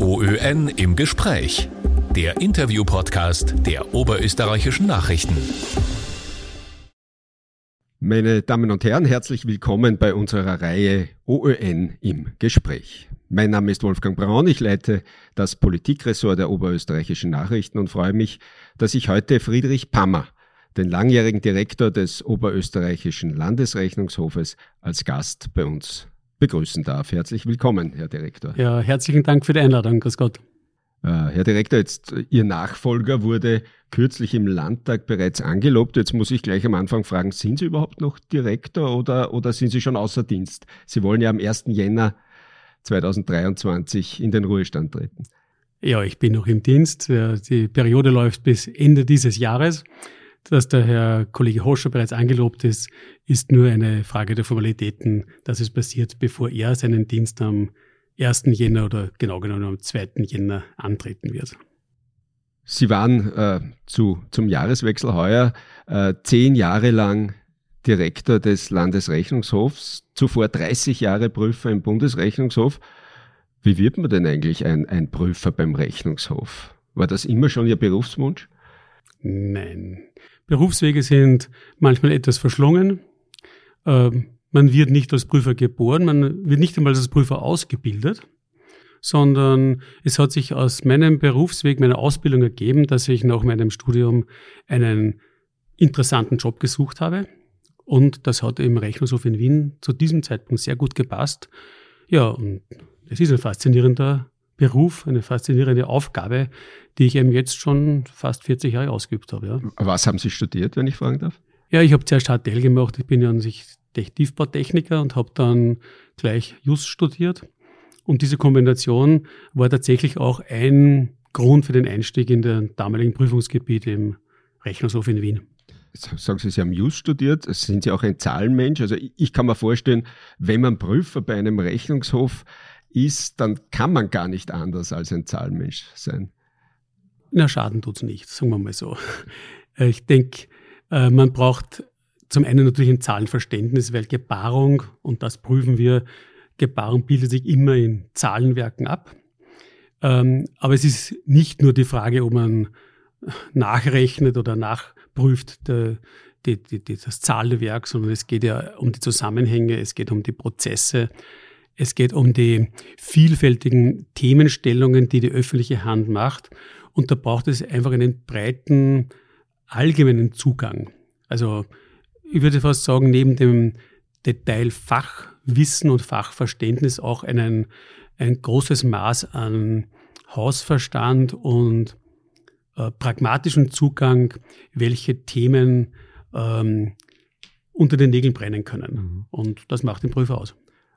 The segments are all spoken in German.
OÖN im Gespräch. Der Interview-Podcast der Oberösterreichischen Nachrichten. Meine Damen und Herren, herzlich willkommen bei unserer Reihe OÖN im Gespräch. Mein Name ist Wolfgang Braun, ich leite das Politikressort der Oberösterreichischen Nachrichten und freue mich, dass ich heute Friedrich Pammer, den langjährigen Direktor des Oberösterreichischen Landesrechnungshofes, als Gast bei uns begrüßen darf. Herzlich willkommen, Herr Direktor. Ja, herzlichen Dank für die Einladung. Grüß Gott. Äh, Herr Direktor, jetzt Ihr Nachfolger wurde kürzlich im Landtag bereits angelobt. Jetzt muss ich gleich am Anfang fragen, sind Sie überhaupt noch Direktor oder, oder sind Sie schon außer Dienst? Sie wollen ja am 1. Jänner 2023 in den Ruhestand treten. Ja, ich bin noch im Dienst. Die Periode läuft bis Ende dieses Jahres dass der Herr Kollege Hoscher bereits angelobt ist, ist nur eine Frage der Formalitäten, dass es passiert, bevor er seinen Dienst am 1. Jänner oder genau genommen am 2. Jänner antreten wird. Sie waren äh, zu, zum Jahreswechsel heuer äh, zehn Jahre lang Direktor des Landesrechnungshofs, zuvor 30 Jahre Prüfer im Bundesrechnungshof. Wie wird man denn eigentlich ein, ein Prüfer beim Rechnungshof? War das immer schon Ihr Berufswunsch? Nein. Berufswege sind manchmal etwas verschlungen. Ähm, man wird nicht als Prüfer geboren, man wird nicht einmal als Prüfer ausgebildet, sondern es hat sich aus meinem Berufsweg, meiner Ausbildung ergeben, dass ich nach meinem Studium einen interessanten Job gesucht habe. Und das hat im Rechnungshof in Wien zu diesem Zeitpunkt sehr gut gepasst. Ja, und es ist ein faszinierender Beruf, eine faszinierende Aufgabe, die ich eben jetzt schon fast 40 Jahre ausgeübt habe. Ja. Was haben Sie studiert, wenn ich fragen darf? Ja, ich habe zuerst HTL gemacht. Ich bin ja an sich Tiefbautechniker und habe dann gleich Just studiert. Und diese Kombination war tatsächlich auch ein Grund für den Einstieg in den damaligen Prüfungsgebiet im Rechnungshof in Wien. Sagen Sie, Sie haben Just studiert, sind Sie auch ein Zahlenmensch? Also ich kann mir vorstellen, wenn man Prüfer bei einem Rechnungshof ist, dann kann man gar nicht anders als ein Zahlenmensch sein. Na, Schaden tut es nicht, sagen wir mal so. Äh, ich denke, äh, man braucht zum einen natürlich ein Zahlenverständnis, weil Gebarung, und das prüfen wir, Gebarung bildet sich immer in Zahlenwerken ab. Ähm, aber es ist nicht nur die Frage, ob man nachrechnet oder nachprüft die, die, die, das Zahlenwerk, sondern es geht ja um die Zusammenhänge, es geht um die Prozesse, es geht um die vielfältigen Themenstellungen, die die öffentliche Hand macht. Und da braucht es einfach einen breiten, allgemeinen Zugang. Also ich würde fast sagen, neben dem Detail Fachwissen und Fachverständnis auch einen, ein großes Maß an Hausverstand und äh, pragmatischen Zugang, welche Themen ähm, unter den Nägeln brennen können. Mhm. Und das macht den Prüfer aus.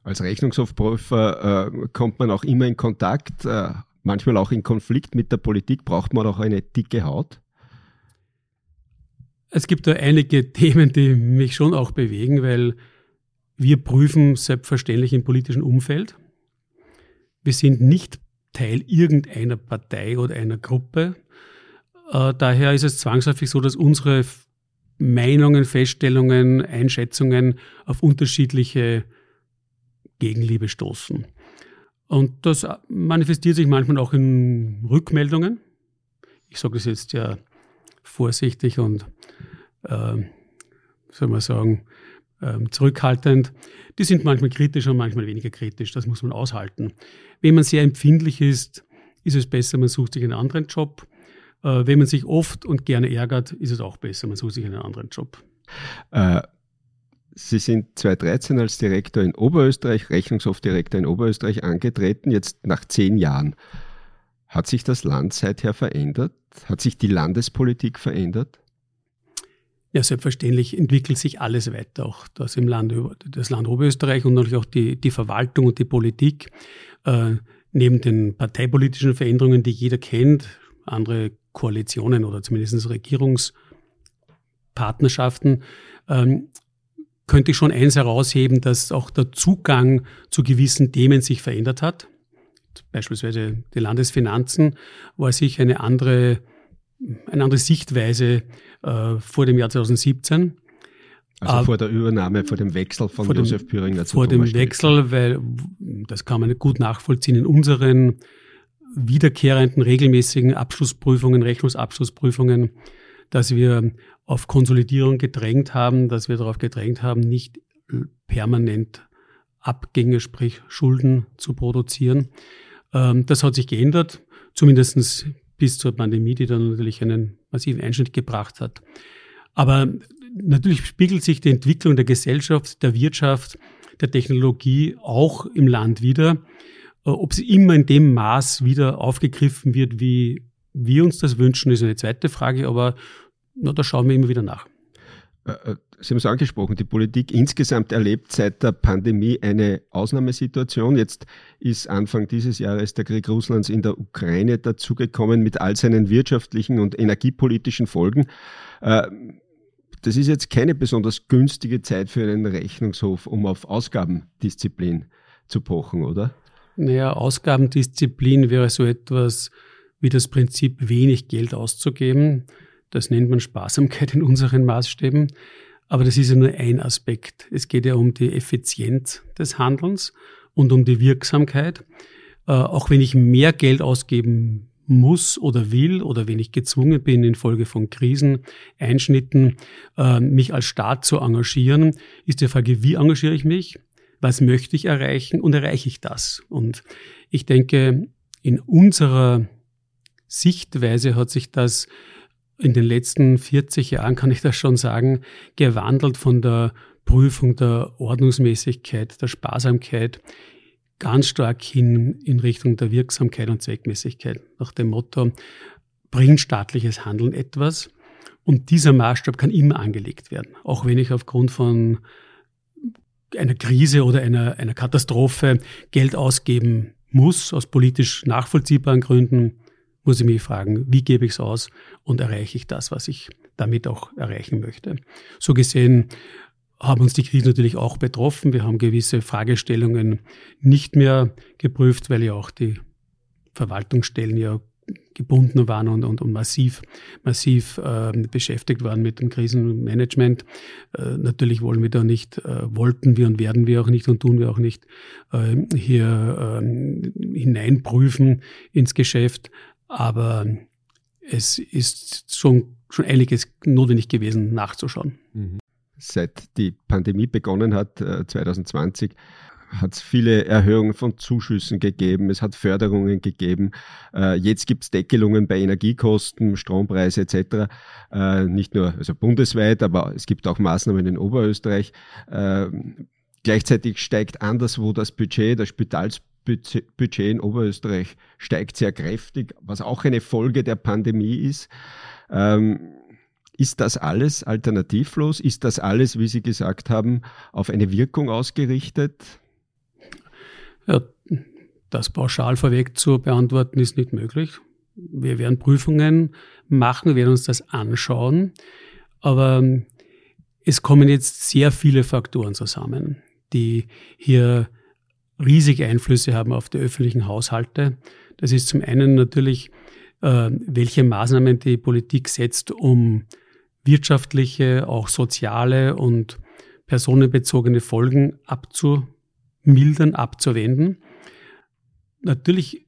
Als Rechnungshofprüfer äh, kommt man auch immer in Kontakt, äh, manchmal auch in Konflikt mit der Politik. Braucht man auch eine dicke Haut? Es gibt da einige Themen, die mich schon auch bewegen, weil wir prüfen selbstverständlich im politischen Umfeld. Wir sind nicht Teil irgendeiner Partei oder einer Gruppe. Äh, daher ist es zwangsläufig so, dass unsere Meinungen, Feststellungen, Einschätzungen auf unterschiedliche Gegenliebe stoßen. Und das manifestiert sich manchmal auch in Rückmeldungen. Ich sage das jetzt ja vorsichtig und, äh, soll man sagen, äh, zurückhaltend. Die sind manchmal kritisch und manchmal weniger kritisch. Das muss man aushalten. Wenn man sehr empfindlich ist, ist es besser, man sucht sich einen anderen Job. Äh, wenn man sich oft und gerne ärgert, ist es auch besser, man sucht sich einen anderen Job. Äh, Sie sind 2013 als Direktor in Oberösterreich, Rechnungshofdirektor in Oberösterreich angetreten, jetzt nach zehn Jahren. Hat sich das Land seither verändert? Hat sich die Landespolitik verändert? Ja, selbstverständlich entwickelt sich alles weiter, auch das im Land, das Land Oberösterreich und natürlich auch die, die Verwaltung und die Politik. Äh, neben den parteipolitischen Veränderungen, die jeder kennt, andere Koalitionen oder zumindest Regierungspartnerschaften, ähm, könnte ich schon eins herausheben, dass auch der Zugang zu gewissen Themen sich verändert hat. Beispielsweise die Landesfinanzen war sich eine andere, eine andere Sichtweise äh, vor dem Jahr 2017. Also vor der Übernahme, vor dem Wechsel von dem, Josef Püringer zu Vor Thomas dem Wechsel, weil das kann man gut nachvollziehen in unseren wiederkehrenden, regelmäßigen Abschlussprüfungen, Rechnungsabschlussprüfungen, dass wir auf Konsolidierung gedrängt haben, dass wir darauf gedrängt haben, nicht permanent Abgänge, sprich Schulden zu produzieren. Ähm, das hat sich geändert, zumindest bis zur Pandemie, die dann natürlich einen massiven Einschnitt gebracht hat. Aber natürlich spiegelt sich die Entwicklung der Gesellschaft, der Wirtschaft, der Technologie auch im Land wieder. Äh, ob sie immer in dem Maß wieder aufgegriffen wird, wie wir uns das wünschen, ist eine zweite Frage, aber na, da schauen wir immer wieder nach. Äh, äh, sie haben es angesprochen, die Politik insgesamt erlebt seit der Pandemie eine Ausnahmesituation. Jetzt ist Anfang dieses Jahres der Krieg Russlands in der Ukraine dazugekommen mit all seinen wirtschaftlichen und energiepolitischen Folgen. Das ist jetzt keine besonders günstige Zeit für einen Rechnungshof, um auf Ausgabendisziplin zu pochen, oder? Naja, Ausgabendisziplin wäre so etwas wie das Prinzip, wenig Geld auszugeben. Das nennt man Sparsamkeit in unseren Maßstäben. Aber das ist ja nur ein Aspekt. Es geht ja um die Effizienz des Handelns und um die Wirksamkeit. Äh, auch wenn ich mehr Geld ausgeben muss oder will oder wenn ich gezwungen bin, infolge von Krisen, Einschnitten, äh, mich als Staat zu engagieren, ist die Frage, wie engagiere ich mich? Was möchte ich erreichen und erreiche ich das? Und ich denke, in unserer Sichtweise hat sich das in den letzten 40 Jahren, kann ich das schon sagen, gewandelt von der Prüfung der Ordnungsmäßigkeit, der Sparsamkeit ganz stark hin in Richtung der Wirksamkeit und Zweckmäßigkeit. Nach dem Motto, bringt staatliches Handeln etwas? Und dieser Maßstab kann immer angelegt werden. Auch wenn ich aufgrund von einer Krise oder einer, einer Katastrophe Geld ausgeben muss, aus politisch nachvollziehbaren Gründen, muss ich mich fragen, wie gebe ich es aus und erreiche ich das, was ich damit auch erreichen möchte. So gesehen haben uns die Krisen natürlich auch betroffen. Wir haben gewisse Fragestellungen nicht mehr geprüft, weil ja auch die Verwaltungsstellen ja gebunden waren und, und, und massiv, massiv äh, beschäftigt waren mit dem Krisenmanagement. Äh, natürlich wollen wir da nicht, äh, wollten wir und werden wir auch nicht und tun wir auch nicht äh, hier äh, hineinprüfen ins Geschäft. Aber es ist schon, schon einiges notwendig gewesen, nachzuschauen. Mhm. Seit die Pandemie begonnen hat, 2020, äh, hat es viele Erhöhungen von Zuschüssen gegeben, es hat Förderungen gegeben. Äh, jetzt gibt es Deckelungen bei Energiekosten, Strompreise etc. Äh, nicht nur also bundesweit, aber es gibt auch Maßnahmen in Oberösterreich. Äh, gleichzeitig steigt anderswo das Budget, das Spitalsbudget in Oberösterreich steigt sehr kräftig, was auch eine Folge der Pandemie ist. Ähm, ist das alles alternativlos? Ist das alles, wie Sie gesagt haben, auf eine Wirkung ausgerichtet? Ja, das pauschal vorweg zu beantworten ist nicht möglich. Wir werden Prüfungen machen, werden uns das anschauen, aber es kommen jetzt sehr viele Faktoren zusammen, die hier riesige Einflüsse haben auf die öffentlichen Haushalte. Das ist zum einen natürlich, äh, welche Maßnahmen die Politik setzt, um wirtschaftliche, auch soziale und personenbezogene Folgen abzu mildern, abzuwenden. Natürlich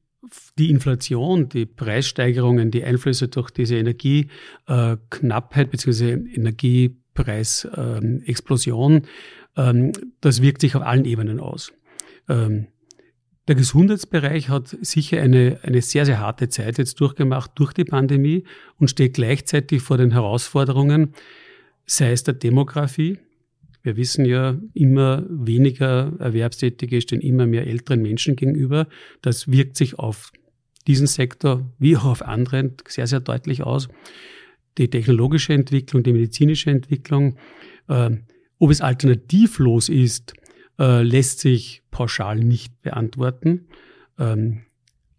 die Inflation, die Preissteigerungen, die Einflüsse durch diese Energieknappheit bzw. Energiepreisexplosion, ähm, das wirkt sich auf allen Ebenen aus. Ähm, der Gesundheitsbereich hat sicher eine, eine sehr, sehr harte Zeit jetzt durchgemacht durch die Pandemie und steht gleichzeitig vor den Herausforderungen, sei es der Demografie, wir wissen ja, immer weniger Erwerbstätige stehen immer mehr älteren Menschen gegenüber. Das wirkt sich auf diesen Sektor wie auch auf anderen sehr, sehr deutlich aus. Die technologische Entwicklung, die medizinische Entwicklung, äh, ob es alternativlos ist, äh, lässt sich pauschal nicht beantworten. Ähm,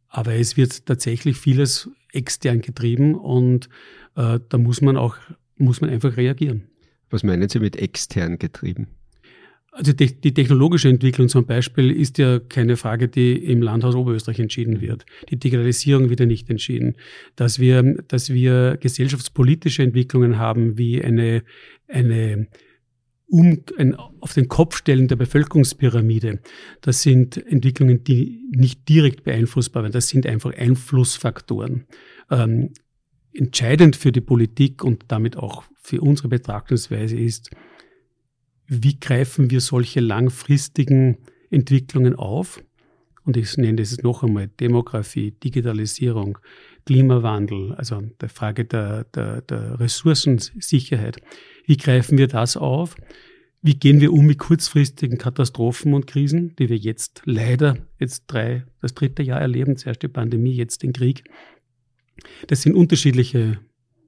aber es wird tatsächlich vieles extern getrieben und äh, da muss man auch, muss man einfach reagieren. Was meinen Sie mit extern getrieben? Also die, die, technologische Entwicklung zum Beispiel ist ja keine Frage, die im Landhaus Oberösterreich entschieden wird. Die Digitalisierung wird ja nicht entschieden. Dass wir, dass wir gesellschaftspolitische Entwicklungen haben, wie eine, eine um, ein, auf den Kopf stellen der Bevölkerungspyramide. Das sind Entwicklungen, die nicht direkt beeinflussbar werden. Das sind einfach Einflussfaktoren. Ähm, entscheidend für die Politik und damit auch für unsere Betrachtungsweise ist, wie greifen wir solche langfristigen Entwicklungen auf? Und ich nenne das noch einmal Demografie, Digitalisierung, Klimawandel, also der Frage der, der, der Ressourcensicherheit. Wie greifen wir das auf? Wie gehen wir um mit kurzfristigen Katastrophen und Krisen, die wir jetzt leider jetzt drei, das dritte Jahr erleben, zuerst die Pandemie, jetzt den Krieg. Das sind unterschiedliche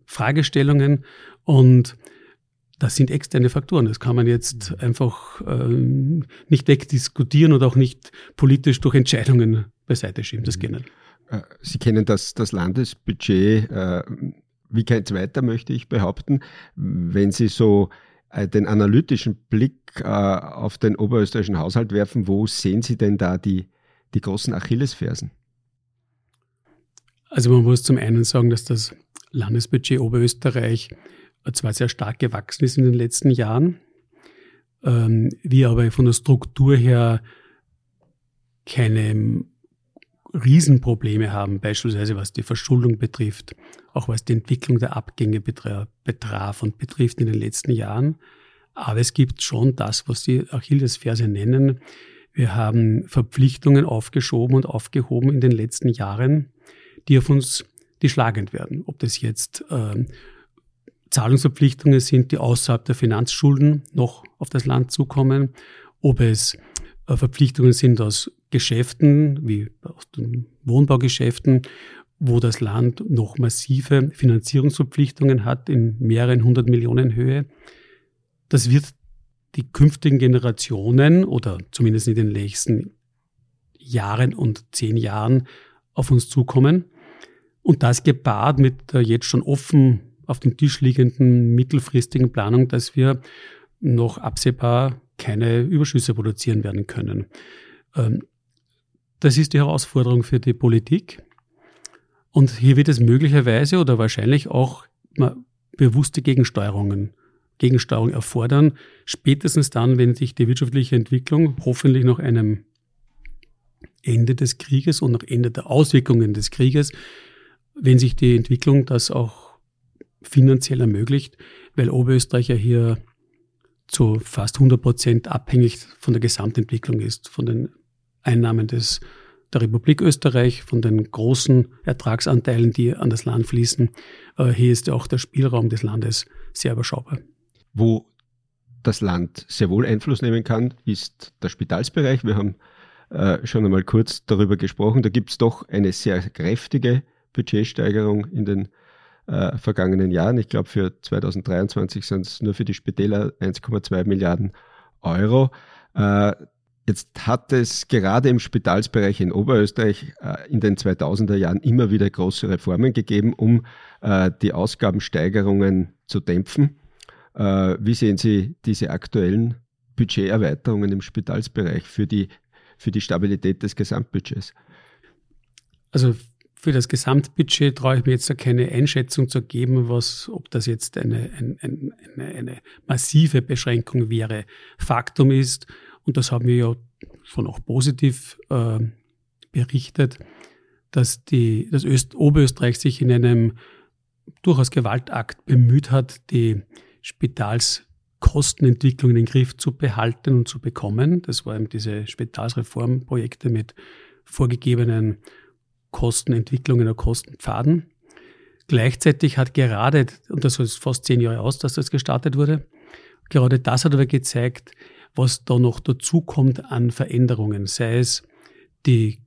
Fragestellungen und das sind externe Faktoren. Das kann man jetzt einfach ähm, nicht wegdiskutieren oder auch nicht politisch durch Entscheidungen beiseite schieben. Das geht nicht. Äh, Sie kennen das, das Landesbudget äh, wie kein zweiter, möchte ich behaupten. Wenn Sie so äh, den analytischen Blick auf den oberösterreichischen Haushalt werfen, wo sehen Sie denn da die, die großen Achillesfersen? Also man muss zum einen sagen, dass das Landesbudget Oberösterreich zwar sehr stark gewachsen ist in den letzten Jahren, ähm, wir aber von der Struktur her keine Riesenprobleme haben, beispielsweise was die Verschuldung betrifft, auch was die Entwicklung der Abgänge betraf und betrifft in den letzten Jahren. Aber es gibt schon das, was die Achillesferse nennen. Wir haben Verpflichtungen aufgeschoben und aufgehoben in den letzten Jahren, die auf uns die schlagend werden. Ob das jetzt äh, Zahlungsverpflichtungen sind, die außerhalb der Finanzschulden noch auf das Land zukommen, ob es äh, Verpflichtungen sind aus Geschäften, wie aus den Wohnbaugeschäften, wo das Land noch massive Finanzierungsverpflichtungen hat in mehreren hundert Millionen Höhe. Das wird die künftigen Generationen oder zumindest in den nächsten Jahren und zehn Jahren auf uns zukommen. Und das gepaart mit der jetzt schon offen auf dem Tisch liegenden mittelfristigen Planung, dass wir noch absehbar keine Überschüsse produzieren werden können. Ähm, das ist die Herausforderung für die Politik. Und hier wird es möglicherweise oder wahrscheinlich auch bewusste Gegensteuerungen, Gegensteuerung erfordern, spätestens dann, wenn sich die wirtschaftliche Entwicklung hoffentlich nach einem Ende des Krieges und nach Ende der Auswirkungen des Krieges, wenn sich die Entwicklung das auch finanziell ermöglicht, weil Oberösterreich ja hier zu fast 100 Prozent abhängig von der Gesamtentwicklung ist, von den Einnahmen des, der Republik Österreich, von den großen Ertragsanteilen, die an das Land fließen. Äh, hier ist auch der Spielraum des Landes sehr überschaubar. Wo das Land sehr wohl Einfluss nehmen kann, ist der Spitalsbereich. Wir haben äh, schon einmal kurz darüber gesprochen. Da gibt es doch eine sehr kräftige Budgetsteigerung in den äh, vergangenen Jahren. Ich glaube, für 2023 sind es nur für die Spitäler 1,2 Milliarden Euro. Äh, Jetzt hat es gerade im Spitalsbereich in Oberösterreich äh, in den 2000er Jahren immer wieder große Reformen gegeben, um äh, die Ausgabensteigerungen zu dämpfen. Äh, wie sehen Sie diese aktuellen Budgeterweiterungen im Spitalsbereich für die, für die Stabilität des Gesamtbudgets? Also für das Gesamtbudget traue ich mir jetzt keine Einschätzung zu geben, was, ob das jetzt eine, eine, eine, eine massive Beschränkung wäre. Faktum ist, und das haben wir ja schon auch positiv äh, berichtet, dass die, das Öst Oberösterreich sich in einem durchaus Gewaltakt bemüht hat, die Spitalskostenentwicklung in den Griff zu behalten und zu bekommen. Das waren diese Spitalsreformprojekte mit vorgegebenen Kostenentwicklungen oder Kostenpfaden. Gleichzeitig hat gerade, und das ist fast zehn Jahre aus, dass das gestartet wurde, gerade das hat aber gezeigt, was da noch dazukommt an Veränderungen, sei es die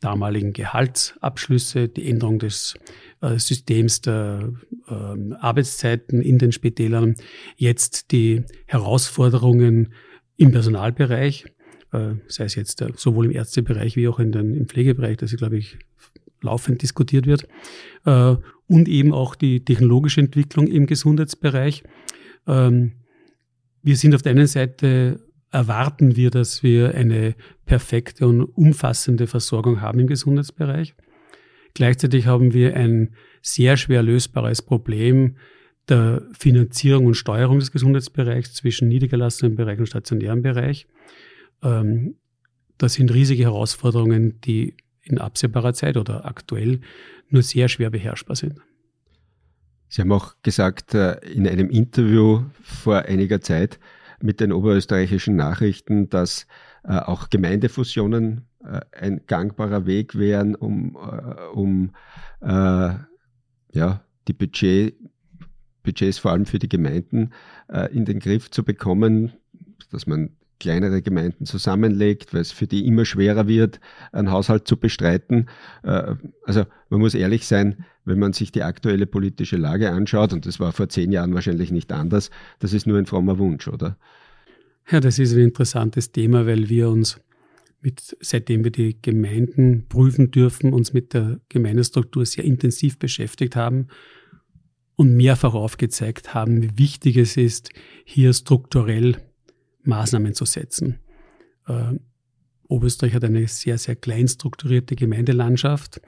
damaligen Gehaltsabschlüsse, die Änderung des äh, Systems der äh, Arbeitszeiten in den Spitälern, jetzt die Herausforderungen im Personalbereich, äh, sei es jetzt äh, sowohl im Ärztebereich wie auch in den, im Pflegebereich, das, glaube ich, laufend diskutiert wird, äh, und eben auch die technologische Entwicklung im Gesundheitsbereich. Ähm, wir sind auf der einen Seite erwarten wir, dass wir eine perfekte und umfassende Versorgung haben im Gesundheitsbereich. Gleichzeitig haben wir ein sehr schwer lösbares Problem der Finanzierung und Steuerung des Gesundheitsbereichs zwischen niedergelassenem Bereich und stationärem Bereich. Ähm, das sind riesige Herausforderungen, die in absehbarer Zeit oder aktuell nur sehr schwer beherrschbar sind. Sie haben auch gesagt äh, in einem Interview vor einiger Zeit mit den oberösterreichischen Nachrichten, dass äh, auch Gemeindefusionen äh, ein gangbarer Weg wären, um, um ja, die Budget, Budgets vor allem für die Gemeinden in den Griff zu bekommen, dass man kleinere Gemeinden zusammenlegt, weil es für die immer schwerer wird, einen Haushalt zu bestreiten. Äh, also man muss ehrlich sein, wenn man sich die aktuelle politische Lage anschaut, und das war vor zehn Jahren wahrscheinlich nicht anders, das ist nur ein frommer Wunsch, oder? Ja, das ist ein interessantes Thema, weil wir uns mit, seitdem wir die Gemeinden prüfen dürfen, uns mit der Gemeindestruktur sehr intensiv beschäftigt haben und mehrfach aufgezeigt haben, wie wichtig es ist, hier strukturell Maßnahmen zu setzen. Äh, Oberösterreich hat eine sehr, sehr klein strukturierte Gemeindelandschaft.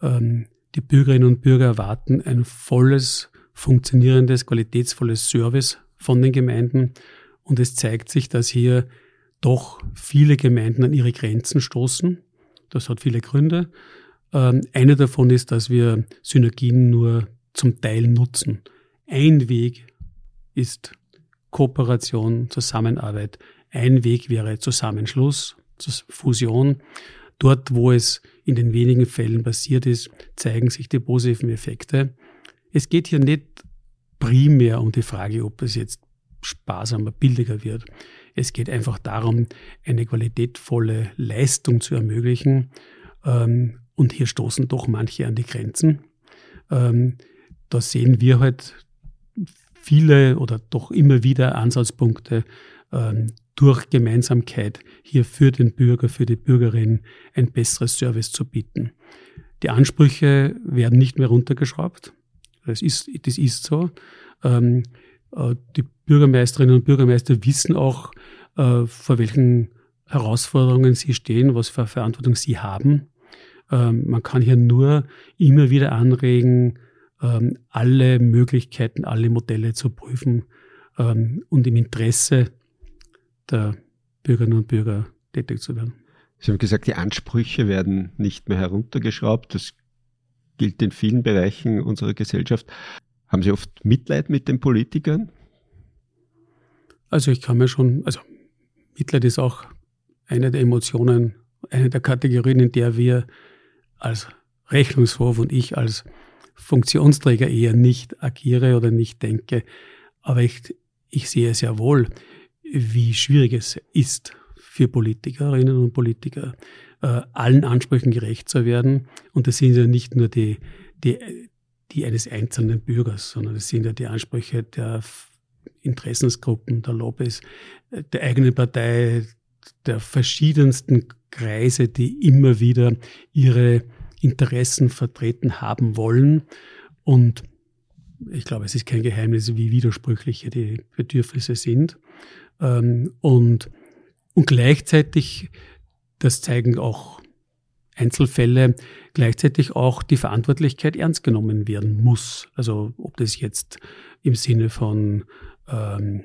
Ähm, die Bürgerinnen und Bürger erwarten ein volles, funktionierendes, qualitätsvolles Service von den Gemeinden. Und es zeigt sich, dass hier doch viele Gemeinden an ihre Grenzen stoßen. Das hat viele Gründe. Ähm, eine davon ist, dass wir Synergien nur zum Teil nutzen. Ein Weg ist Kooperation, Zusammenarbeit. Ein Weg wäre Zusammenschluss, Fusion. Dort, wo es in den wenigen Fällen passiert ist, zeigen sich die positiven Effekte. Es geht hier nicht primär um die Frage, ob es jetzt sparsamer, billiger wird. Es geht einfach darum, eine qualitätvolle Leistung zu ermöglichen. Ähm, und hier stoßen doch manche an die Grenzen. Ähm, da sehen wir halt viele oder doch immer wieder Ansatzpunkte ähm, durch Gemeinsamkeit hier für den Bürger, für die Bürgerin ein besseres Service zu bieten. Die Ansprüche werden nicht mehr runtergeschraubt. Das ist, das ist so. Ähm, äh, die Bürgermeisterinnen und Bürgermeister wissen auch, äh, vor welchen Herausforderungen sie stehen, was für Verantwortung sie haben. Ähm, man kann hier nur immer wieder anregen, ähm, alle Möglichkeiten, alle Modelle zu prüfen ähm, und im Interesse der Bürgerinnen und Bürger tätig zu werden. Sie haben gesagt, die Ansprüche werden nicht mehr heruntergeschraubt. Das gilt in vielen Bereichen unserer Gesellschaft. Haben Sie oft Mitleid mit den Politikern? Also ich kann mir schon, also Mitleid ist auch eine der Emotionen, eine der Kategorien, in der wir als Rechnungshof und ich als Funktionsträger eher nicht agiere oder nicht denke. Aber ich, ich sehe sehr wohl, wie schwierig es ist für Politikerinnen und Politiker, äh, allen Ansprüchen gerecht zu werden. Und das sind ja nicht nur die, die, die eines einzelnen Bürgers, sondern das sind ja die Ansprüche der Interessensgruppen, der Lobbys, der eigenen Partei, der verschiedensten Kreise, die immer wieder ihre Interessen vertreten haben wollen. Und ich glaube, es ist kein Geheimnis, wie widersprüchliche die Bedürfnisse sind. Ähm, und, und gleichzeitig, das zeigen auch Einzelfälle, gleichzeitig auch die Verantwortlichkeit ernst genommen werden muss. Also ob das jetzt im Sinne von ähm,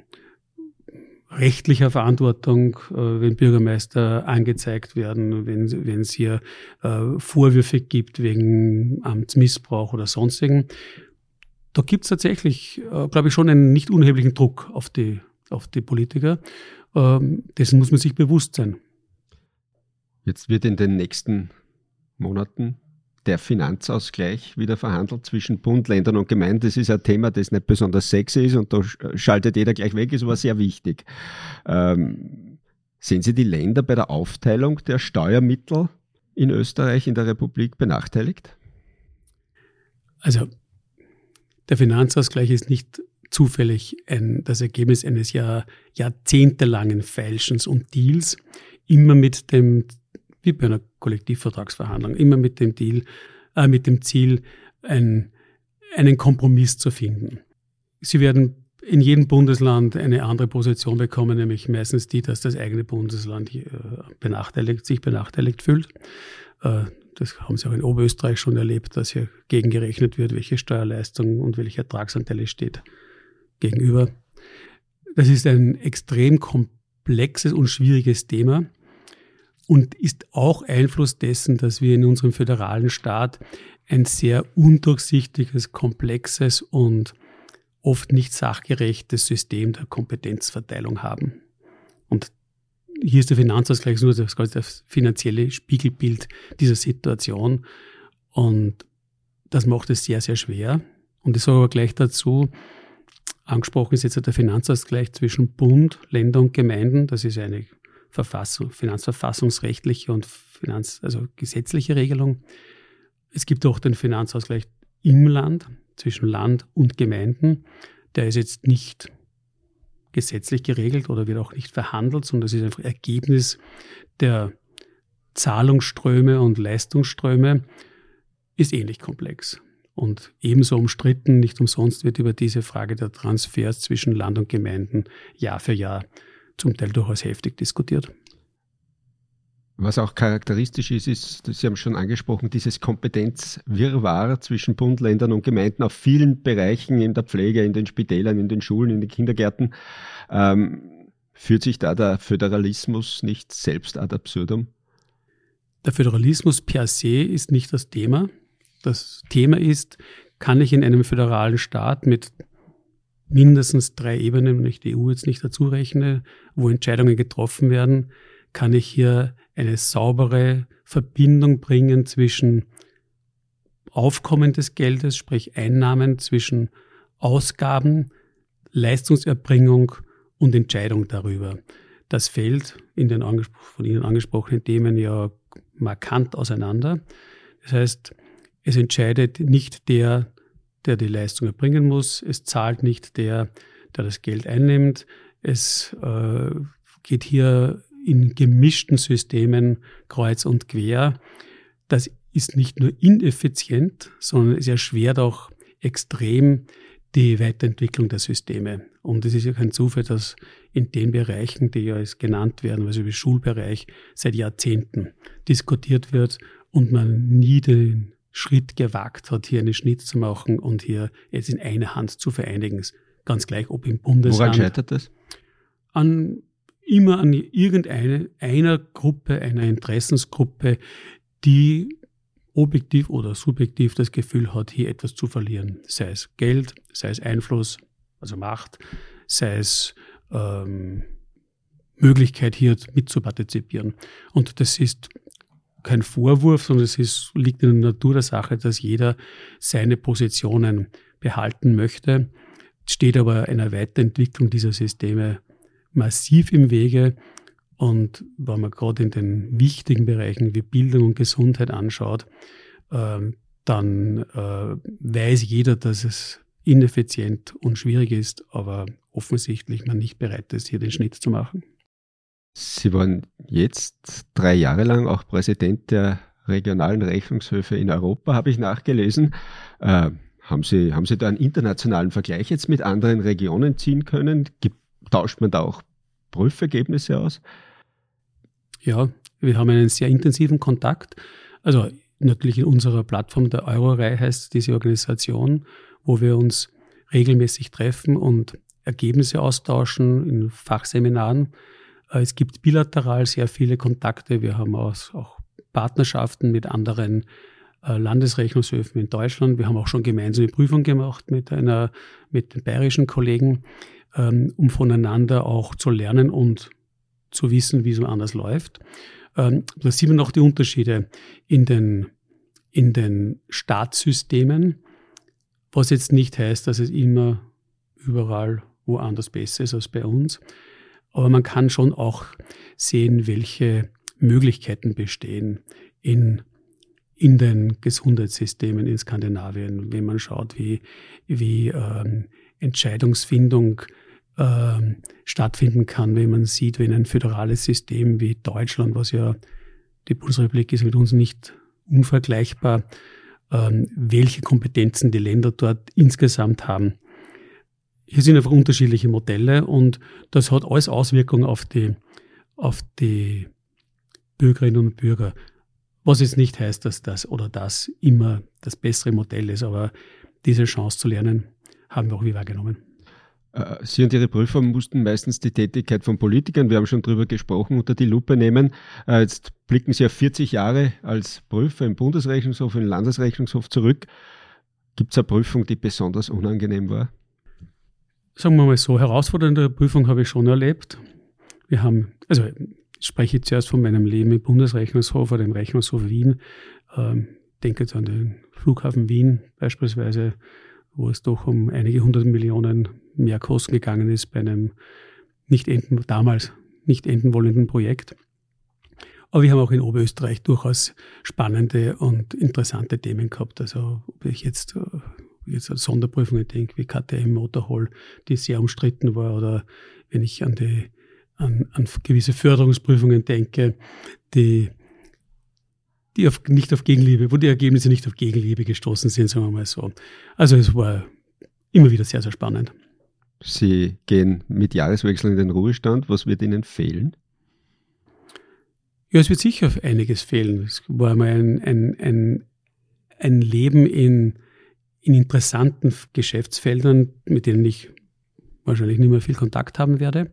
rechtlicher Verantwortung, äh, wenn Bürgermeister angezeigt werden, wenn, es hier äh, Vorwürfe gibt wegen Amtsmissbrauch oder sonstigen. Da gibt es tatsächlich, äh, glaube ich, schon einen nicht unerheblichen Druck auf die, auf die Politiker. Ähm, dessen muss man sich bewusst sein. Jetzt wird in den nächsten Monaten der Finanzausgleich wieder verhandelt zwischen Bund, Ländern und Gemeinden. Das ist ein Thema, das nicht besonders sexy ist und da schaltet jeder gleich weg, ist aber sehr wichtig. Ähm, sehen Sie die Länder bei der Aufteilung der Steuermittel in Österreich, in der Republik benachteiligt? Also der Finanzausgleich ist nicht zufällig ein, das Ergebnis eines Jahr, jahrzehntelangen Feilschens und Deals, immer mit dem wie bei einer Kollektivvertragsverhandlung, immer mit dem Deal, äh, mit dem Ziel, ein, einen Kompromiss zu finden. Sie werden in jedem Bundesland eine andere Position bekommen, nämlich meistens die, dass das eigene Bundesland äh, benachteiligt, sich benachteiligt fühlt. Äh, das haben Sie auch in Oberösterreich schon erlebt, dass hier gegengerechnet wird, welche Steuerleistung und welche Ertragsanteile steht gegenüber. Das ist ein extrem komplexes und schwieriges Thema und ist auch Einfluss dessen, dass wir in unserem föderalen Staat ein sehr undurchsichtiges, komplexes und oft nicht sachgerechtes System der Kompetenzverteilung haben. Und hier ist der Finanzausgleich nur das, das finanzielle Spiegelbild dieser Situation. Und das macht es sehr, sehr schwer. Und ich sage aber gleich dazu, angesprochen ist jetzt der Finanzausgleich zwischen Bund, Länder und Gemeinden. Das ist eine Verfassung, finanzverfassungsrechtliche und Finanz, also gesetzliche Regelung. Es gibt auch den Finanzausgleich im Land, zwischen Land und Gemeinden. Der ist jetzt nicht gesetzlich geregelt oder wird auch nicht verhandelt, sondern das ist einfach Ergebnis der Zahlungsströme und Leistungsströme, ist ähnlich komplex und ebenso umstritten. Nicht umsonst wird über diese Frage der Transfers zwischen Land und Gemeinden Jahr für Jahr zum Teil durchaus heftig diskutiert. Was auch charakteristisch ist, ist, Sie haben schon angesprochen, dieses Kompetenzwirrwarr zwischen Bund, Ländern und Gemeinden auf vielen Bereichen in der Pflege, in den Spitälern, in den Schulen, in den Kindergärten. Ähm, führt sich da der Föderalismus nicht selbst ad absurdum? Der Föderalismus per se ist nicht das Thema. Das Thema ist, kann ich in einem föderalen Staat mit mindestens drei Ebenen, wenn ich die EU jetzt nicht dazu rechne, wo Entscheidungen getroffen werden, kann ich hier eine saubere Verbindung bringen zwischen Aufkommen des Geldes, sprich Einnahmen, zwischen Ausgaben, Leistungserbringung und Entscheidung darüber. Das fällt in den von Ihnen angesprochenen Themen ja markant auseinander. Das heißt, es entscheidet nicht der, der die Leistung erbringen muss. Es zahlt nicht der, der das Geld einnimmt. Es äh, geht hier in gemischten Systemen kreuz und quer. Das ist nicht nur ineffizient, sondern es erschwert auch extrem die Weiterentwicklung der Systeme. Und es ist ja kein Zufall, dass in den Bereichen, die ja als genannt werden, also im Schulbereich, seit Jahrzehnten diskutiert wird und man nie den Schritt gewagt hat, hier einen Schnitt zu machen und hier jetzt in einer Hand zu vereinigen. Ganz gleich, ob im Bundesland. Woran scheitert das? An immer an irgendeine einer Gruppe, einer Interessensgruppe, die objektiv oder subjektiv das Gefühl hat, hier etwas zu verlieren. Sei es Geld, sei es Einfluss, also Macht, sei es ähm, Möglichkeit, hier mitzupartizipieren. Und das ist kein Vorwurf, sondern es ist, liegt in der Natur der Sache, dass jeder seine Positionen behalten möchte, steht aber einer Weiterentwicklung dieser Systeme massiv im Wege. Und wenn man gerade in den wichtigen Bereichen wie Bildung und Gesundheit anschaut, äh, dann äh, weiß jeder, dass es ineffizient und schwierig ist, aber offensichtlich man nicht bereit ist, hier den Schnitt zu machen. Sie waren jetzt drei Jahre lang auch Präsident der regionalen Rechnungshöfe in Europa, habe ich nachgelesen. Äh, haben, Sie, haben Sie da einen internationalen Vergleich jetzt mit anderen Regionen ziehen können? Tauscht man da auch Prüfergebnisse aus? Ja, wir haben einen sehr intensiven Kontakt. Also natürlich in unserer Plattform der Eurorei heißt diese Organisation, wo wir uns regelmäßig treffen und Ergebnisse austauschen in Fachseminaren. Äh, es gibt bilateral sehr viele Kontakte. Wir haben auch Partnerschaften mit anderen äh, Landesrechnungshöfen in Deutschland. Wir haben auch schon gemeinsame Prüfungen gemacht mit einer, mit den bayerischen Kollegen. Ähm, um voneinander auch zu lernen und zu wissen, wie es anders läuft. Ähm, da sieht man auch die Unterschiede in den, in den Staatssystemen, was jetzt nicht heißt, dass es immer überall woanders besser ist als bei uns. Aber man kann schon auch sehen, welche Möglichkeiten bestehen in, in den Gesundheitssystemen in Skandinavien, wenn man schaut, wie, wie ähm, Entscheidungsfindung äh, stattfinden kann, wenn man sieht, wenn ein föderales System wie Deutschland, was ja die Bundesrepublik ist mit uns nicht unvergleichbar, äh, welche Kompetenzen die Länder dort insgesamt haben. Hier sind einfach unterschiedliche Modelle und das hat alles Auswirkungen auf die, auf die Bürgerinnen und Bürger. Was jetzt nicht heißt, dass das oder das immer das bessere Modell ist, aber diese Chance zu lernen, haben wir auch wie wahrgenommen. Äh, Sie und Ihre Prüfer mussten meistens die Tätigkeit von Politikern, wir haben schon darüber gesprochen, unter die Lupe nehmen. Äh, jetzt blicken Sie auf 40 Jahre als Prüfer im Bundesrechnungshof, im Landesrechnungshof zurück. Gibt es eine Prüfung, die besonders unangenehm war? Sagen wir mal so, herausfordernde Prüfung habe ich schon erlebt. Wir haben, also ich spreche zuerst von meinem Leben im Bundesrechnungshof oder im Rechnungshof Wien. Ähm, denke jetzt an den Flughafen Wien beispielsweise, wo es doch um einige hundert Millionen mehr Kosten gegangen ist bei einem nicht enden, damals nicht enden wollenden Projekt. Aber wir haben auch in Oberösterreich durchaus spannende und interessante Themen gehabt. Also ob ich jetzt, äh, jetzt an Sonderprüfungen denke, wie KTM Motorhall, die sehr umstritten war, oder wenn ich an die an, an gewisse Förderungsprüfungen denke, die, die auf, nicht auf Gegenliebe, wo die Ergebnisse nicht auf Gegenliebe gestoßen sind, sagen wir mal so. Also es war immer wieder sehr, sehr spannend. Sie gehen mit Jahreswechsel in den Ruhestand. Was wird Ihnen fehlen? Ja, es wird sicher einiges fehlen. Es war mal ein, ein, ein, ein Leben in, in interessanten Geschäftsfeldern, mit denen ich wahrscheinlich nicht mehr viel Kontakt haben werde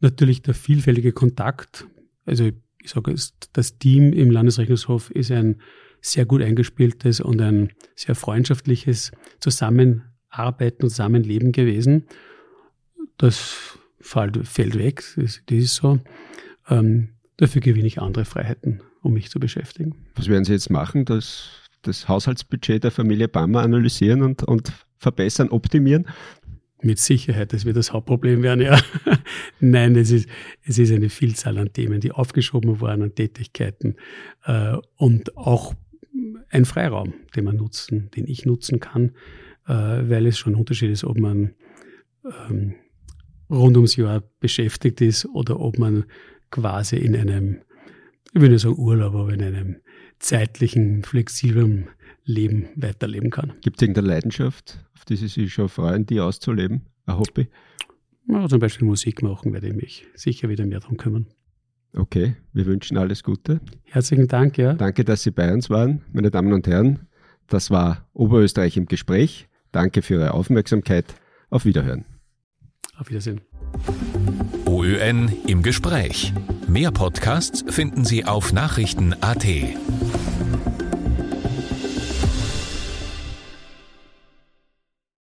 natürlich der vielfältige Kontakt. Also ich sage, das Team im Landesrechnungshof ist ein sehr gut eingespieltes und ein sehr freundschaftliches Zusammenarbeiten und Zusammenleben gewesen. Das fällt weg, das, ist so. Ähm, dafür gewinne ich andere Freiheiten, um mich zu beschäftigen. Was werden Sie jetzt machen? Das, das Haushaltsbudget der Familie Bammer analysieren und, und verbessern, optimieren? Mit Sicherheit, das wird das Hauptproblem werden, ja. Nein, es ist, es ist eine Vielzahl an Themen, die aufgeschoben waren, an Tätigkeiten äh, und auch ein Freiraum, den man nutzen, den ich nutzen kann, äh, weil es schon ein Unterschied ist, ob man ähm, rund ums Jahr beschäftigt ist oder ob man quasi in einem, ich würde sagen Urlaub, aber in einem zeitlichen, flexiblen Leben weiterleben kann. Gibt es irgendeine Leidenschaft, auf die Sie sich schon freuen, die auszuleben? Ein Hobby? Ja, zum Beispiel Musik machen werde ich mich sicher wieder mehr darum kümmern. Okay, wir wünschen alles Gute. Herzlichen Dank, ja. Danke, dass Sie bei uns waren, meine Damen und Herren. Das war Oberösterreich im Gespräch. Danke für Ihre Aufmerksamkeit. Auf Wiederhören. Auf Wiedersehen. OÖN im Gespräch. Mehr Podcasts finden Sie auf Nachrichten.at.